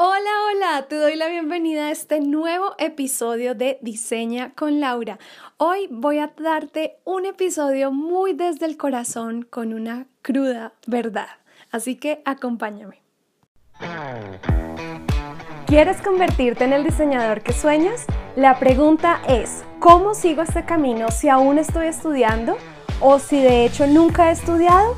Hola, hola, te doy la bienvenida a este nuevo episodio de Diseña con Laura. Hoy voy a darte un episodio muy desde el corazón con una cruda verdad, así que acompáñame. ¿Quieres convertirte en el diseñador que sueñas? La pregunta es, ¿cómo sigo este camino si aún estoy estudiando o si de hecho nunca he estudiado?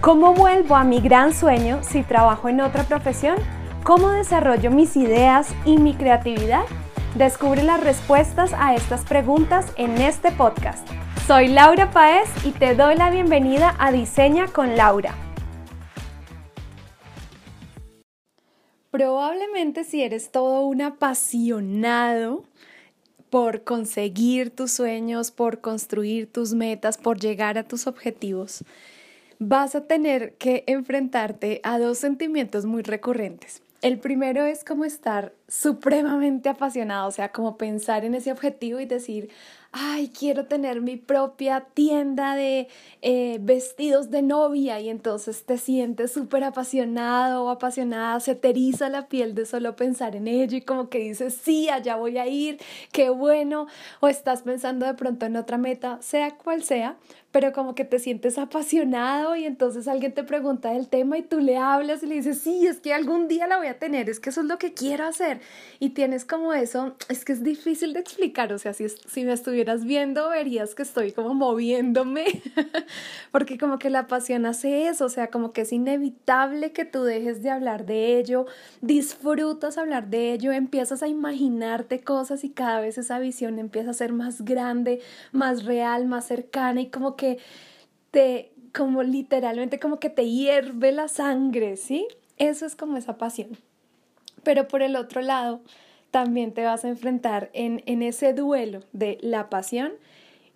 ¿Cómo vuelvo a mi gran sueño si trabajo en otra profesión? ¿Cómo desarrollo mis ideas y mi creatividad? Descubre las respuestas a estas preguntas en este podcast. Soy Laura Paez y te doy la bienvenida a Diseña con Laura. Probablemente si eres todo un apasionado por conseguir tus sueños, por construir tus metas, por llegar a tus objetivos, vas a tener que enfrentarte a dos sentimientos muy recurrentes. El primero es como estar supremamente apasionado, o sea, como pensar en ese objetivo y decir, ay, quiero tener mi propia tienda de eh, vestidos de novia. Y entonces te sientes súper apasionado o apasionada, se te eriza la piel de solo pensar en ello y como que dices, sí, allá voy a ir, qué bueno, o estás pensando de pronto en otra meta, sea cual sea, pero como que te sientes apasionado y entonces alguien te pregunta del tema y tú le hablas y le dices, sí, es que algún día la voy a tener, es que eso es lo que quiero hacer y tienes como eso, es que es difícil de explicar, o sea, si, si me viendo verías que estoy como moviéndome, porque como que la pasión hace eso, o sea, como que es inevitable que tú dejes de hablar de ello, disfrutas hablar de ello, empiezas a imaginarte cosas y cada vez esa visión empieza a ser más grande, más real, más cercana y como que te, como literalmente como que te hierve la sangre, ¿sí? Eso es como esa pasión. Pero por el otro lado, también te vas a enfrentar en, en ese duelo de la pasión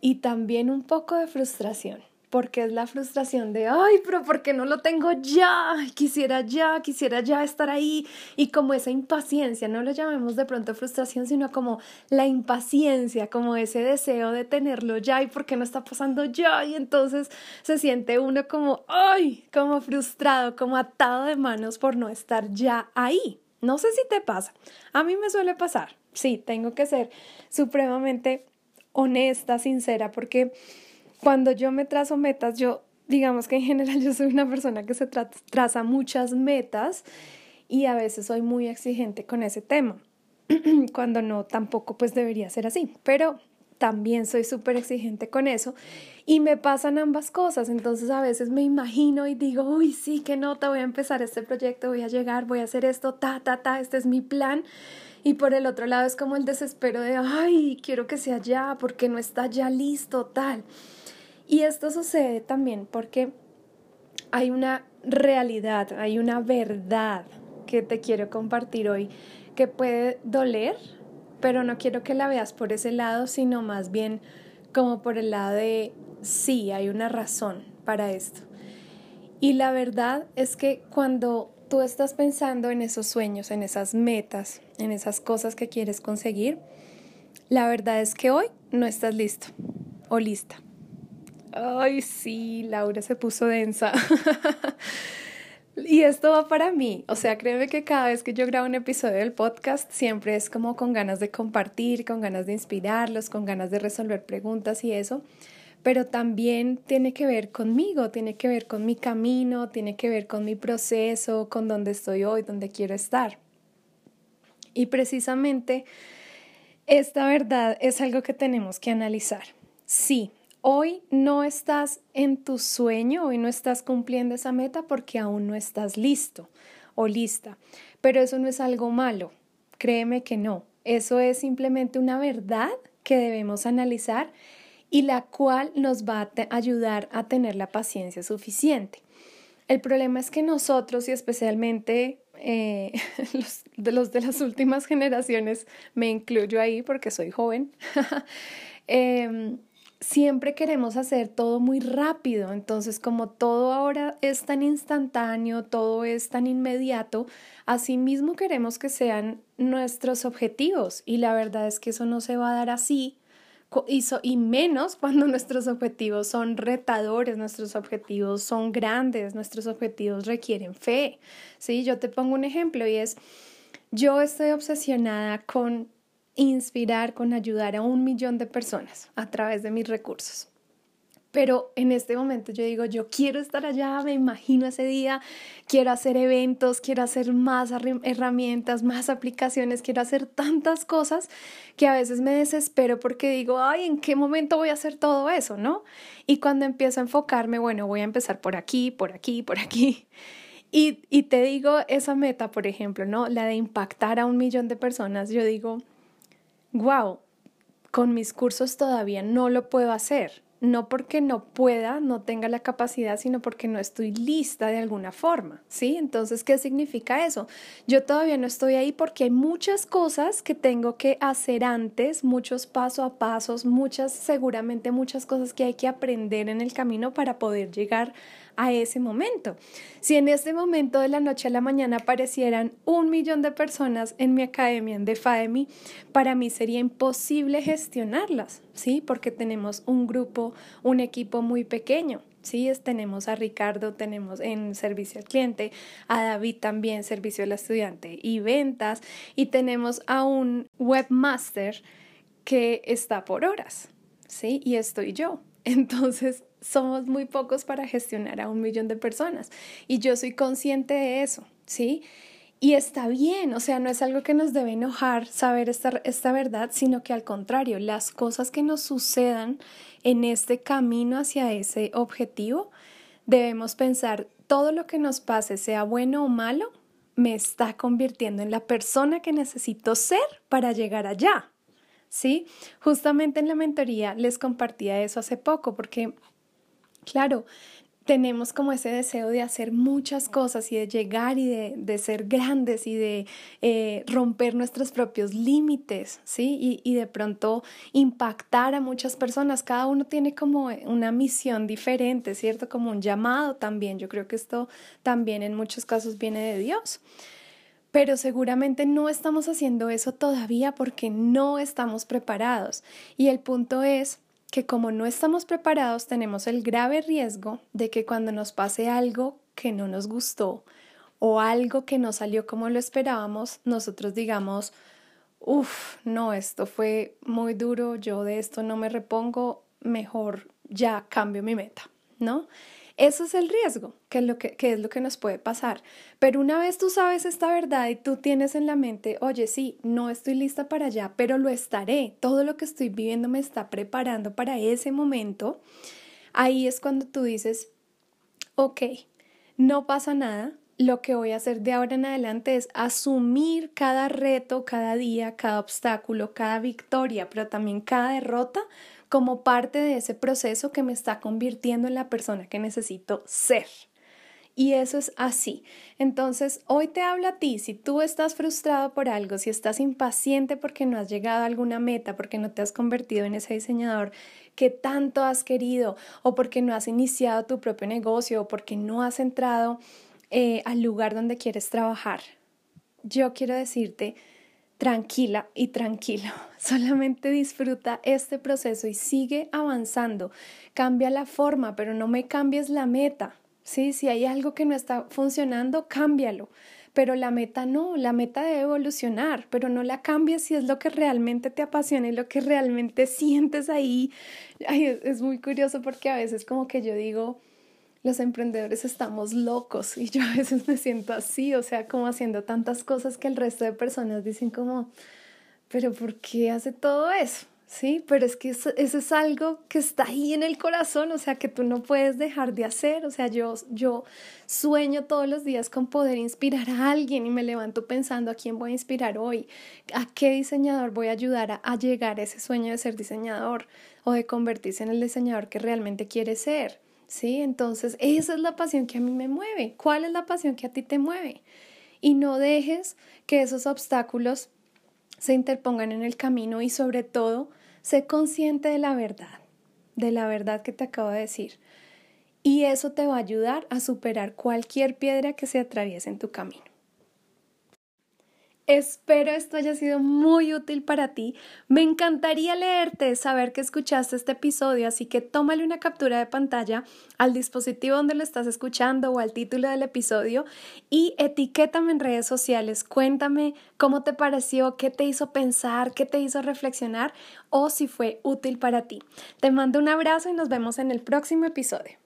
y también un poco de frustración porque es la frustración de, ay, pero ¿por qué no lo tengo ya? Quisiera ya, quisiera ya estar ahí. Y como esa impaciencia, no lo llamemos de pronto frustración, sino como la impaciencia, como ese deseo de tenerlo ya y por qué no está pasando ya. Y entonces se siente uno como, ay, como frustrado, como atado de manos por no estar ya ahí. No sé si te pasa. A mí me suele pasar. Sí, tengo que ser supremamente honesta, sincera, porque cuando yo me trazo metas, yo digamos que en general yo soy una persona que se traza muchas metas y a veces soy muy exigente con ese tema, cuando no tampoco pues debería ser así, pero también soy súper exigente con eso y me pasan ambas cosas, entonces a veces me imagino y digo, uy, sí, qué nota, voy a empezar este proyecto, voy a llegar, voy a hacer esto, ta, ta, ta, este es mi plan. Y por el otro lado es como el desespero de, ay, quiero que sea ya, porque no está ya listo, tal. Y esto sucede también porque hay una realidad, hay una verdad que te quiero compartir hoy que puede doler, pero no quiero que la veas por ese lado, sino más bien como por el lado de sí, hay una razón para esto. Y la verdad es que cuando tú estás pensando en esos sueños, en esas metas, en esas cosas que quieres conseguir, la verdad es que hoy no estás listo o lista. Ay, sí, Laura se puso densa. y esto va para mí. O sea, créeme que cada vez que yo grabo un episodio del podcast, siempre es como con ganas de compartir, con ganas de inspirarlos, con ganas de resolver preguntas y eso. Pero también tiene que ver conmigo, tiene que ver con mi camino, tiene que ver con mi proceso, con dónde estoy hoy, dónde quiero estar. Y precisamente esta verdad es algo que tenemos que analizar. Sí, Hoy no estás en tu sueño, hoy no estás cumpliendo esa meta porque aún no estás listo o lista. Pero eso no es algo malo, créeme que no. Eso es simplemente una verdad que debemos analizar y la cual nos va a ayudar a tener la paciencia suficiente. El problema es que nosotros y especialmente eh, los, de las últimas generaciones, me incluyo ahí porque soy joven, eh, siempre queremos hacer todo muy rápido, entonces como todo ahora es tan instantáneo, todo es tan inmediato, asimismo queremos que sean nuestros objetivos y la verdad es que eso no se va a dar así y, menos cuando nuestros objetivos son retadores, nuestros objetivos son grandes, nuestros objetivos requieren fe. Sí, yo te pongo un ejemplo y es Yo estoy obsesionada con inspirar, con ayudar a un millón de personas a través de mis recursos. Pero en este momento yo digo, yo quiero estar allá, me imagino ese día, quiero hacer eventos, quiero hacer más herramientas, más aplicaciones, quiero hacer tantas cosas que a veces me desespero porque digo, ay, ¿en qué momento voy a hacer todo eso, no? Y cuando empiezo a enfocarme, bueno, voy a empezar por aquí, por aquí, por aquí. Y, y te digo esa meta, por ejemplo, ¿no? La de impactar a un millón de personas, yo digo, wow, con mis cursos todavía no lo puedo hacer no porque no pueda, no tenga la capacidad, sino porque no estoy lista de alguna forma, ¿sí? Entonces, ¿qué significa eso? Yo todavía no estoy ahí porque hay muchas cosas que tengo que hacer antes, muchos paso a pasos, muchas, seguramente muchas cosas que hay que aprender en el camino para poder llegar a ese momento. Si en este momento de la noche a la mañana aparecieran un millón de personas en mi academia de FAEMI, para mí sería imposible gestionarlas, ¿sí? Porque tenemos un grupo, un equipo muy pequeño. Sí, tenemos a Ricardo, tenemos en servicio al cliente, a David también, servicio al estudiante y ventas, y tenemos a un webmaster que está por horas, ¿sí? Y estoy yo. Entonces, somos muy pocos para gestionar a un millón de personas. Y yo soy consciente de eso, ¿sí? Y está bien, o sea, no es algo que nos debe enojar saber esta, esta verdad, sino que al contrario, las cosas que nos sucedan en este camino hacia ese objetivo, debemos pensar, todo lo que nos pase, sea bueno o malo, me está convirtiendo en la persona que necesito ser para llegar allá. ¿Sí? Justamente en la mentoría les compartía eso hace poco porque Claro, tenemos como ese deseo de hacer muchas cosas y de llegar y de, ser grandes y de eh, romper nuestros propios límites, ¿sí? Y, y, de pronto impactar a muchas personas. Cada uno tiene como una misión diferente, ¿cierto? Como un llamado también. Yo creo que esto también en muchos casos viene de Dios. Pero seguramente no estamos haciendo eso todavía porque no estamos preparados. Y el punto es que como no estamos preparados tenemos el grave riesgo de que cuando nos pase algo que no nos gustó o algo que no salió como lo esperábamos, nosotros digamos, uff, no, esto fue muy duro, yo de esto no me repongo, mejor ya cambio mi meta, ¿no? Eso es el riesgo, que es, lo que, es lo que nos puede pasar. Pero una vez tú sabes esta verdad y tú tienes en la mente, oye, sí, no estoy lista para allá, pero lo estaré, todo lo que estoy viviendo me está preparando para ese momento, ahí es cuando tú dices, ok, no pasa nada, lo que voy a hacer de ahora en adelante es asumir cada reto, cada día, cada obstáculo, cada victoria, pero también cada derrota como parte de ese proceso que me está convirtiendo en la persona que necesito ser. Y eso es así. Entonces, hoy te hablo a ti, si tú estás frustrado por algo, si estás impaciente porque no has llegado a alguna meta, porque no te has convertido en ese diseñador que tanto has querido, o porque no has iniciado tu propio negocio, o porque no has entrado eh, al lugar donde quieres trabajar, yo quiero decirte tranquila y tranquilo. Solamente disfruta este proceso y sigue avanzando. Cambia la forma, pero no me cambies la meta. ¿sí? Si hay algo que no está funcionando, cámbialo. Pero la meta no, la meta debe evolucionar, pero no la cambies si es lo que realmente te apasiona y lo que realmente sientes ahí. es muy curioso porque a veces como que yo digo, los emprendedores estamos locos y yo a veces me siento así, o sea, como haciendo tantas cosas que el resto de personas dicen como, pero ¿por qué hace todo eso? Sí, pero es que eso, es algo que está ahí en el corazón, o sea, que tú no puedes dejar de hacer, o sea, yo, yo sueño todos los días con poder inspirar a alguien y me levanto pensando a quién voy a inspirar hoy, a qué diseñador voy a ayudar a, a llegar a ese sueño de ser diseñador o de convertirse en el diseñador que realmente quiere ser. ¿Sí? Entonces, esa es la pasión que a mí me mueve. ¿Cuál es la pasión que a ti te mueve? Y no dejes que esos obstáculos se interpongan en el camino y sobre todo, sé consciente de la verdad, de la verdad que te acabo de decir. Y eso te va a ayudar a superar cualquier piedra que se atraviese en tu camino. Espero esto haya sido muy útil para ti. Me encantaría leerte, saber que escuchaste este episodio, así que tómale una captura de pantalla al dispositivo donde lo estás escuchando o al título del episodio y etiquétame en redes sociales. Cuéntame cómo te pareció, qué te hizo pensar, qué te hizo reflexionar o si fue útil para ti. Te mando un abrazo y nos vemos en el próximo episodio.